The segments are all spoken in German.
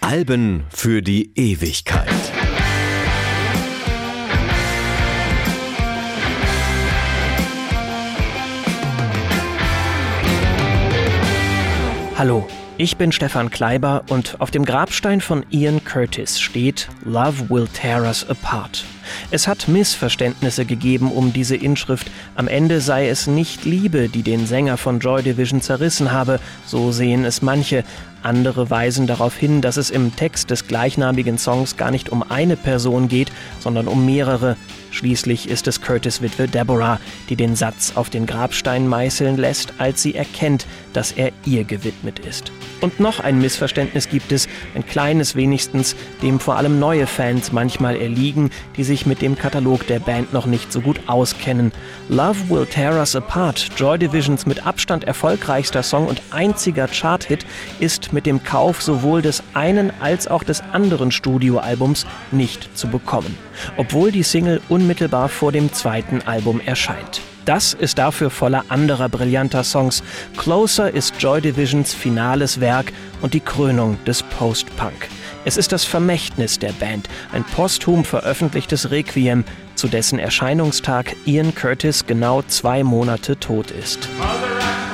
Alben für die Ewigkeit. Hallo, ich bin Stefan Kleiber und auf dem Grabstein von Ian Curtis steht Love will tear us apart. Es hat Missverständnisse gegeben um diese Inschrift. Am Ende sei es nicht Liebe, die den Sänger von Joy Division zerrissen habe, so sehen es manche. Andere weisen darauf hin, dass es im Text des gleichnamigen Songs gar nicht um eine Person geht, sondern um mehrere. Schließlich ist es Curtis Witwe Deborah, die den Satz auf den Grabstein meißeln lässt, als sie erkennt, dass er ihr gewidmet ist. Und noch ein Missverständnis gibt es, ein kleines wenigstens, dem vor allem neue Fans manchmal erliegen, die sich mit dem Katalog der Band noch nicht so gut auskennen. Love Will Tear Us Apart, Joy Divisions mit Abstand erfolgreichster Song und einziger Chart-Hit, ist mit dem Kauf sowohl des einen als auch des anderen Studioalbums nicht zu bekommen, obwohl die Single unmittelbar vor dem zweiten Album erscheint. Das ist dafür voller anderer brillanter Songs. Closer ist Joy Divisions finales Werk und die Krönung des Post-Punk. Es ist das Vermächtnis der Band, ein posthum veröffentlichtes Requiem, zu dessen Erscheinungstag Ian Curtis genau zwei Monate tot ist. Mother,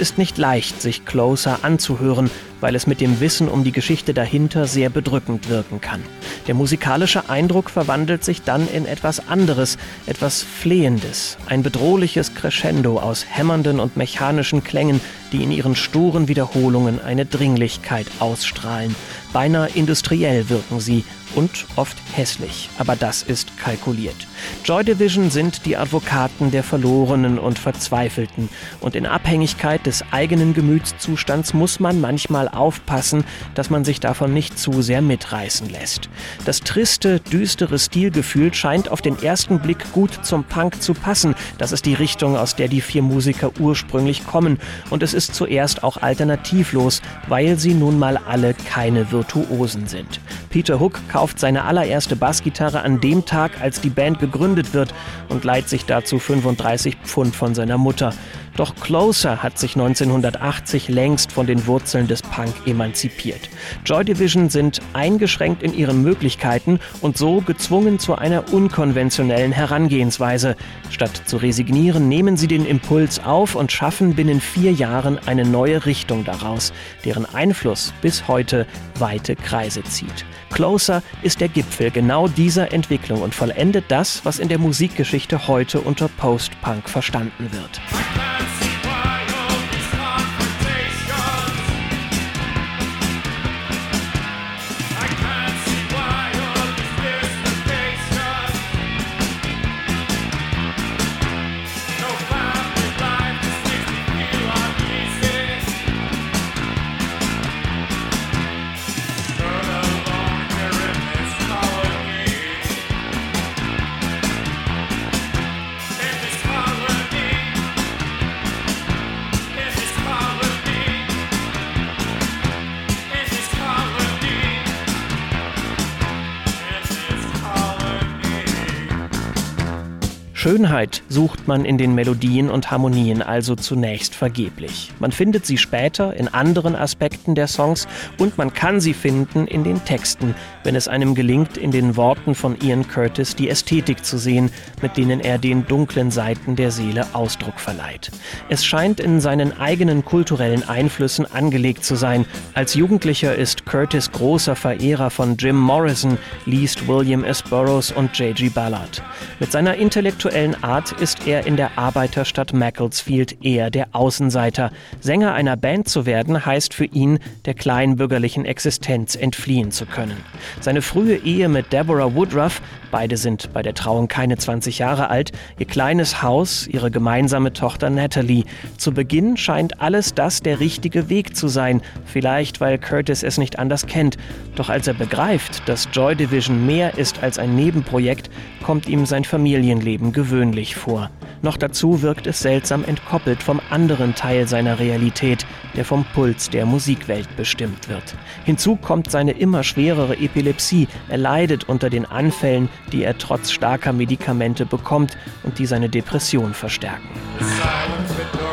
ist nicht leicht, sich Closer anzuhören, weil es mit dem Wissen um die Geschichte dahinter sehr bedrückend wirken kann. Der musikalische Eindruck verwandelt sich dann in etwas anderes, etwas Flehendes, ein bedrohliches Crescendo aus hämmernden und mechanischen Klängen, die in ihren sturen Wiederholungen eine Dringlichkeit ausstrahlen. Beinahe industriell wirken sie und oft hässlich, aber das ist kalkuliert. Joy Division sind die Advokaten der Verlorenen und Verzweifelten und in Abhängigkeit des eigenen Gemütszustands muss man manchmal aufpassen, dass man sich davon nicht zu sehr mitreißen lässt. Das triste, düstere Stilgefühl scheint auf den ersten Blick gut zum Punk zu passen. Das ist die Richtung, aus der die vier Musiker ursprünglich kommen und es ist zuerst auch alternativlos, weil sie nun mal alle keine Virtuosen sind. Peter Hook kauft seine allererste Bassgitarre an dem Tag, als die Band gegründet wird und leiht sich dazu 35 Pfund von seiner Mutter. Doch Closer hat sich 1980 längst von den Wurzeln des Punk emanzipiert. Joy Division sind eingeschränkt in ihren Möglichkeiten und so gezwungen zu einer unkonventionellen Herangehensweise. Statt zu resignieren, nehmen sie den Impuls auf und schaffen binnen vier Jahren eine neue Richtung daraus, deren Einfluss bis heute weite Kreise zieht. Closer ist der Gipfel genau dieser Entwicklung und vollendet das, was in der Musikgeschichte heute unter Post-Punk verstanden wird. Schönheit sucht man in den Melodien und Harmonien also zunächst vergeblich. Man findet sie später in anderen Aspekten der Songs und man kann sie finden in den Texten, wenn es einem gelingt, in den Worten von Ian Curtis die Ästhetik zu sehen, mit denen er den dunklen Seiten der Seele Ausdruck verleiht. Es scheint in seinen eigenen kulturellen Einflüssen angelegt zu sein. Als Jugendlicher ist Curtis großer Verehrer von Jim Morrison, liest William S. Burroughs und J.G. Ballard. Mit seiner intellektuellen intellektuellen Art ist er in der Arbeiterstadt Macclesfield eher der Außenseiter. Sänger einer Band zu werden, heißt für ihn, der kleinbürgerlichen Existenz entfliehen zu können. Seine frühe Ehe mit Deborah Woodruff, beide sind bei der Trauung keine 20 Jahre alt, ihr kleines Haus, ihre gemeinsame Tochter Natalie. Zu Beginn scheint alles das der richtige Weg zu sein, vielleicht weil Curtis es nicht anders kennt. Doch als er begreift, dass Joy Division mehr ist als ein Nebenprojekt, kommt ihm sein Familienleben gewöhnlich vor. Noch dazu wirkt es seltsam entkoppelt vom anderen Teil seiner Realität, der vom Puls der Musikwelt bestimmt wird. Hinzu kommt seine immer schwerere Epilepsie. Er leidet unter den Anfällen, die er trotz starker Medikamente bekommt und die seine Depression verstärken. This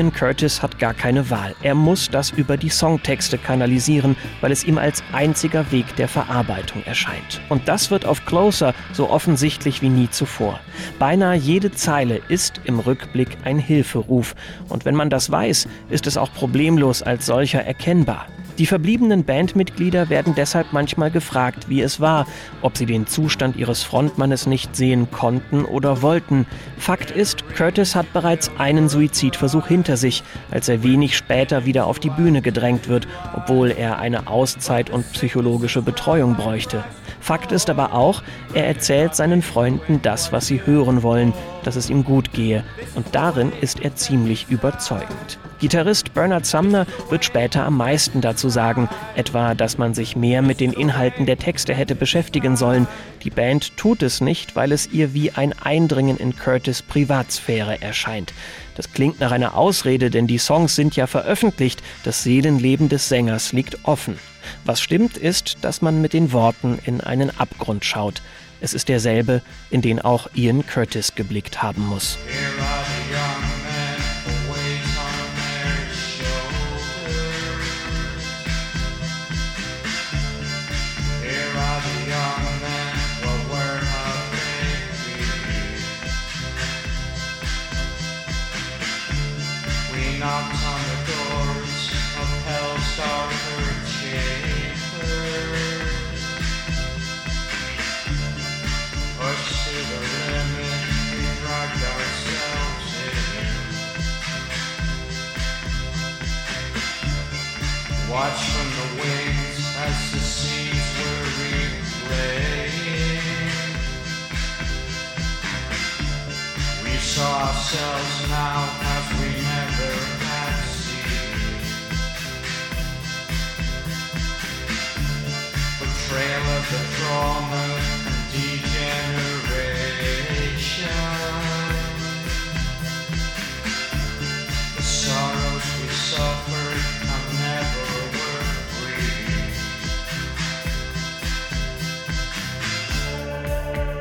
Ian Curtis hat gar keine Wahl. Er muss das über die Songtexte kanalisieren, weil es ihm als einziger Weg der Verarbeitung erscheint. Und das wird auf Closer so offensichtlich wie nie zuvor. Beinahe jede Zeile ist im Rückblick ein Hilferuf. Und wenn man das weiß, ist es auch problemlos als solcher erkennbar. Die verbliebenen Bandmitglieder werden deshalb manchmal gefragt, wie es war, ob sie den Zustand ihres Frontmannes nicht sehen konnten oder wollten. Fakt ist, Curtis hat bereits einen Suizidversuch hinter sich, als er wenig später wieder auf die Bühne gedrängt wird, obwohl er eine Auszeit und psychologische Betreuung bräuchte. Fakt ist aber auch, er erzählt seinen Freunden das, was sie hören wollen, dass es ihm gut gehe. Und darin ist er ziemlich überzeugend. Gitarrist Bernard Sumner wird später am meisten dazu sagen, etwa, dass man sich mehr mit den Inhalten der Texte hätte beschäftigen sollen. Die Band tut es nicht, weil es ihr wie ein Eindringen in Curtis Privatsphäre erscheint. Das klingt nach einer Ausrede, denn die Songs sind ja veröffentlicht, das Seelenleben des Sängers liegt offen. Was stimmt ist, dass man mit den Worten in einen Abgrund schaut. Es ist derselbe, in den auch Ian Curtis geblickt haben muss. knocks woman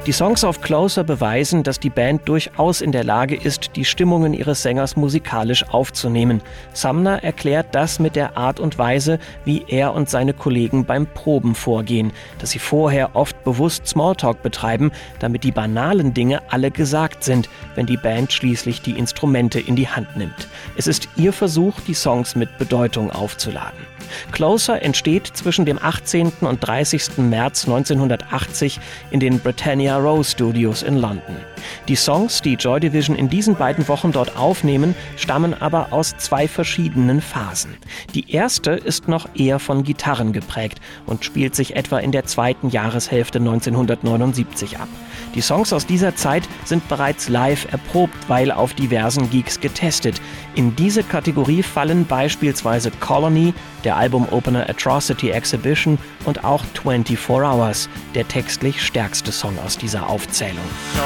Die Songs auf Closer beweisen, dass die Band durchaus in der Lage ist, die Stimmungen ihres Sängers musikalisch aufzunehmen. Sumner erklärt das mit der Art und Weise, wie er und seine Kollegen beim Proben vorgehen, dass sie vorher oft bewusst Smalltalk betreiben, damit die banalen Dinge alle gesagt sind, wenn die Band schließlich die Instrumente in die Hand nimmt. Es ist ihr Versuch, die Songs mit Bedeutung aufzuladen. Closer entsteht zwischen dem 18. und 30. März 1980 in den Britannia Row Studios in London. Die Songs, die Joy Division in diesen beiden Wochen dort aufnehmen, stammen aber aus zwei verschiedenen Phasen. Die erste ist noch eher von Gitarren geprägt und spielt sich etwa in der zweiten Jahreshälfte 1979 ab. Die Songs aus dieser Zeit sind bereits live erprobt, weil auf diversen Geeks getestet. In diese Kategorie fallen beispielsweise Colony, der Albumopener Atrocity Exhibition und auch 24 Hours, der textlich stärkste Song aus dieser Aufzählung. So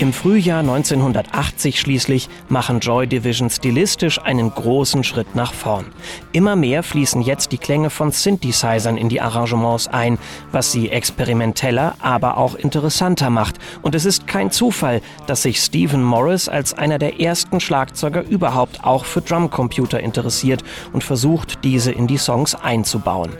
Im Frühjahr 1980 schließlich machen Joy Division stilistisch einen großen Schritt nach vorn. Immer mehr fließen jetzt die Klänge von Synthesizern in die Arrangements ein, was sie experimenteller, aber auch interessanter macht. Und es ist kein Zufall, dass sich Stephen Morris als einer der ersten Schlagzeuger überhaupt auch für Drumcomputer interessiert und versucht, diese in die Songs einzubauen.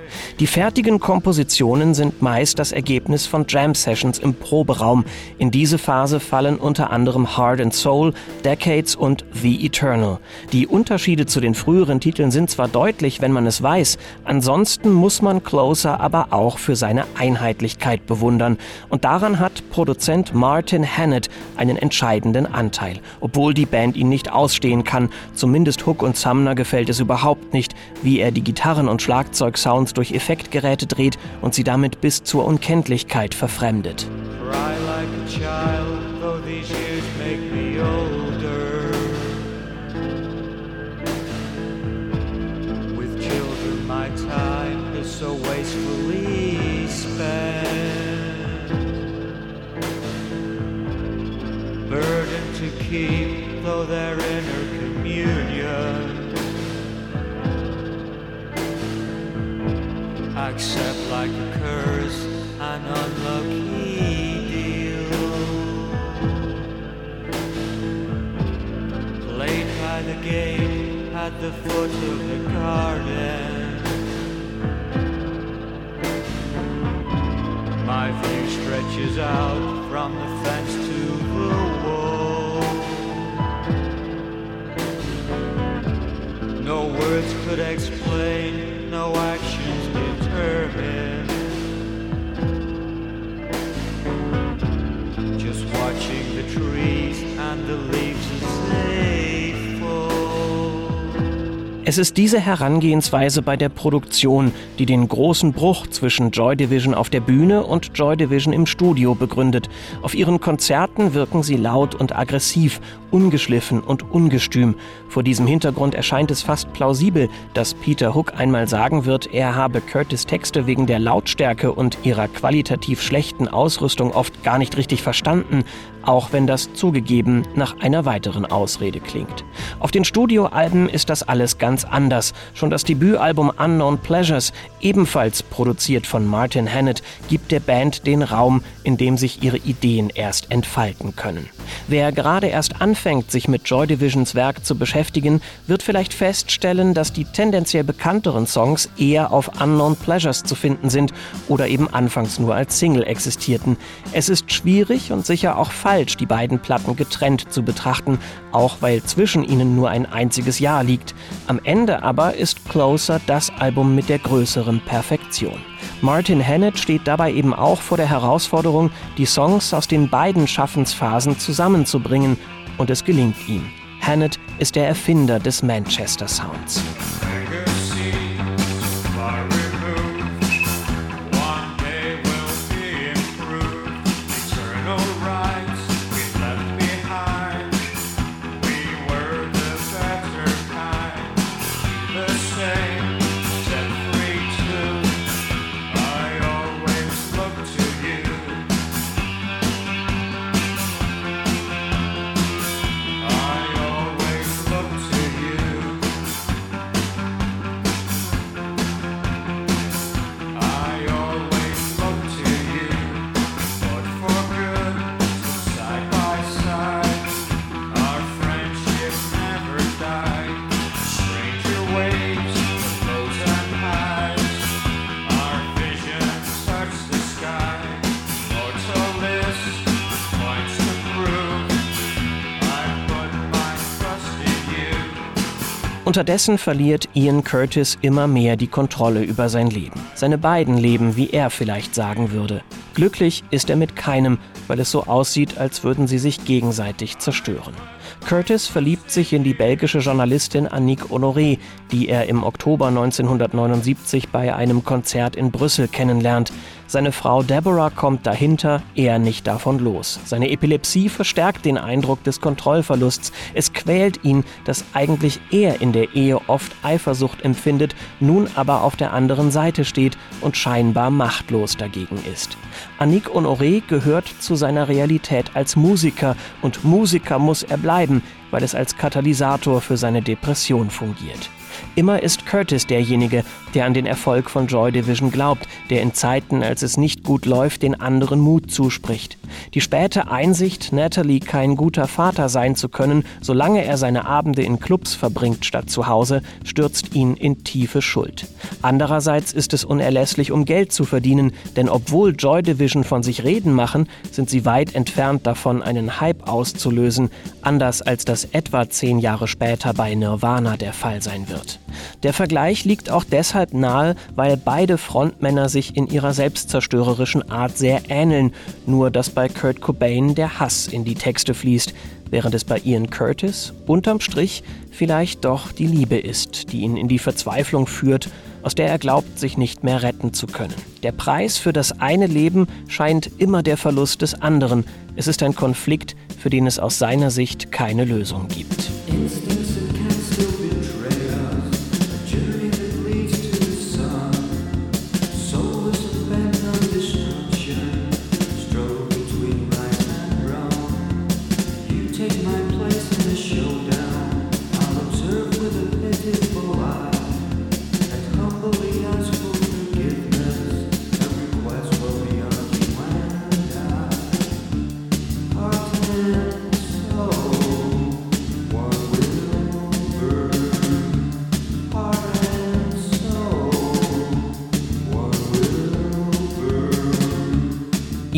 Die fertigen Kompositionen sind meist das Ergebnis von Jam-Sessions im Proberaum. In diese Phase fallen unter anderem Heart and Soul, Decades und The Eternal. Die Unterschiede zu den früheren Titeln sind zwar deutlich, wenn man es weiß, ansonsten muss man Closer aber auch für seine Einheitlichkeit bewundern. Und daran hat Produzent Martin Hannett einen entscheidenden Anteil. Obwohl die Band ihn nicht ausstehen kann, zumindest Hook und Sumner gefällt es überhaupt nicht, wie er die Gitarren- und Schlagzeugsounds durch Effektgeräte dreht und sie damit bis zur Unkenntlichkeit verfremdet. Cry keep, though they're inner communion. Accept like a curse an unlucky. Deal. Played by the gate at the foot of the garden. My view stretches out explain, es ist diese Herangehensweise bei der Produktion, die den großen Bruch zwischen Joy Division auf der Bühne und Joy Division im Studio begründet. Auf ihren Konzerten wirken sie laut und aggressiv, ungeschliffen und ungestüm. Vor diesem Hintergrund erscheint es fast plausibel, dass Peter Hook einmal sagen wird, er habe Curtis Texte wegen der Lautstärke und ihrer qualitativ schlechten Ausrüstung oft gar nicht richtig verstanden, auch wenn das zugegeben nach einer weiteren Ausrede klingt. Auf den Studioalben ist das alles ganz anders. Schon das Debütalbum Unknown Pleasures, ebenfalls produziert von Martin Hannett, gibt der Band den Raum, in dem sich ihre Ideen erst entfalten können. Wer gerade erst anfängt, sich mit Joy Divisions Werk zu beschäftigen, wird vielleicht feststellen, dass die tendenziell bekannteren Songs eher auf Unknown Pleasures zu finden sind oder eben anfangs nur als Single existierten. Es ist schwierig und sicher auch falsch, die beiden Platten getrennt zu betrachten, auch weil zwischen ihnen nur ein einziges Jahr liegt. Am Ende aber ist Closer das Album mit der größeren Perfektion. Martin Hannett steht dabei eben auch vor der Herausforderung, die Songs aus den beiden Schaffensphasen zusammenzubringen, und es gelingt ihm. Hannett ist der Erfinder des Manchester Sounds. Unterdessen verliert Ian Curtis immer mehr die Kontrolle über sein Leben. Seine beiden Leben, wie er vielleicht sagen würde. Glücklich ist er mit keinem, weil es so aussieht, als würden sie sich gegenseitig zerstören. Curtis verliebt sich in die belgische Journalistin Annick Honoré, die er im Oktober 1979 bei einem Konzert in Brüssel kennenlernt. Seine Frau Deborah kommt dahinter, er nicht davon los. Seine Epilepsie verstärkt den Eindruck des Kontrollverlusts. Es quält ihn, dass eigentlich er in der Ehe oft Eifersucht empfindet, nun aber auf der anderen Seite steht und scheinbar machtlos dagegen ist. Annick Honoré gehört zu seiner Realität als Musiker und Musiker muss er bleiben, weil es als Katalysator für seine Depression fungiert. Immer ist Curtis derjenige, der an den Erfolg von Joy Division glaubt, der in Zeiten, als es nicht gut läuft, den anderen Mut zuspricht. Die späte Einsicht, Natalie kein guter Vater sein zu können, solange er seine Abende in Clubs verbringt statt zu Hause, stürzt ihn in tiefe Schuld. Andererseits ist es unerlässlich, um Geld zu verdienen, denn obwohl Joy Division von sich reden machen, sind sie weit entfernt davon, einen Hype auszulösen, anders als das etwa zehn Jahre später bei Nirvana der Fall sein wird. Der Vergleich liegt auch deshalb nahe, weil beide Frontmänner sich in ihrer selbstzerstörerischen Art sehr ähneln, nur dass bei Kurt Cobain der Hass in die Texte fließt, während es bei Ian Curtis unterm Strich vielleicht doch die Liebe ist, die ihn in die Verzweiflung führt, aus der er glaubt, sich nicht mehr retten zu können. Der Preis für das eine Leben scheint immer der Verlust des anderen. Es ist ein Konflikt, für den es aus seiner Sicht keine Lösung gibt.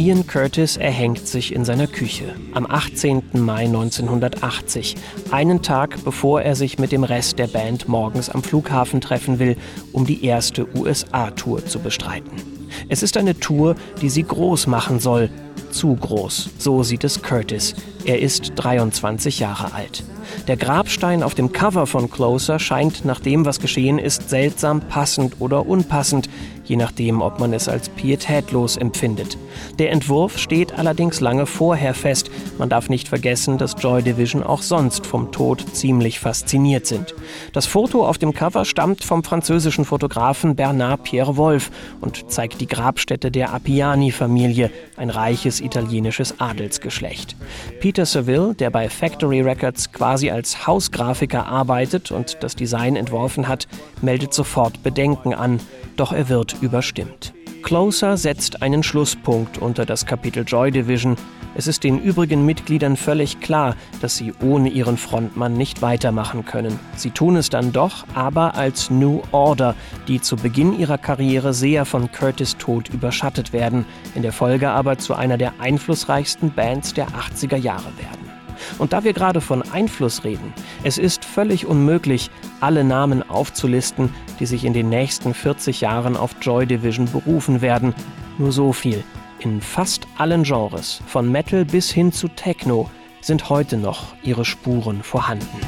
Ian Curtis erhängt sich in seiner Küche am 18. Mai 1980, einen Tag bevor er sich mit dem Rest der Band morgens am Flughafen treffen will, um die erste USA-Tour zu bestreiten. Es ist eine Tour, die sie groß machen soll, zu groß, so sieht es Curtis. Er ist 23 Jahre alt. Der Grabstein auf dem Cover von Closer scheint nach dem, was geschehen ist, seltsam passend oder unpassend, je nachdem, ob man es als pietätlos empfindet. Der Entwurf steht allerdings lange vorher fest. Man darf nicht vergessen, dass Joy Division auch sonst vom Tod ziemlich fasziniert sind. Das Foto auf dem Cover stammt vom französischen Fotografen Bernard Pierre Wolf und zeigt die Grabstätte der Appiani-Familie, ein reiches italienisches Adelsgeschlecht. Peter Seville, der bei Factory Records quasi als Hausgrafiker arbeitet und das Design entworfen hat, meldet sofort Bedenken an, doch er wird überstimmt. Closer setzt einen Schlusspunkt unter das Kapitel Joy Division. Es ist den übrigen Mitgliedern völlig klar, dass sie ohne ihren Frontmann nicht weitermachen können. Sie tun es dann doch, aber als New Order, die zu Beginn ihrer Karriere sehr von Curtis Tod überschattet werden, in der Folge aber zu einer der einflussreichsten Bands der 80er Jahre werden. Und da wir gerade von Einfluss reden, es ist völlig unmöglich, alle Namen aufzulisten, die sich in den nächsten 40 Jahren auf Joy Division berufen werden. Nur so viel. In fast allen Genres, von Metal bis hin zu Techno, sind heute noch ihre Spuren vorhanden.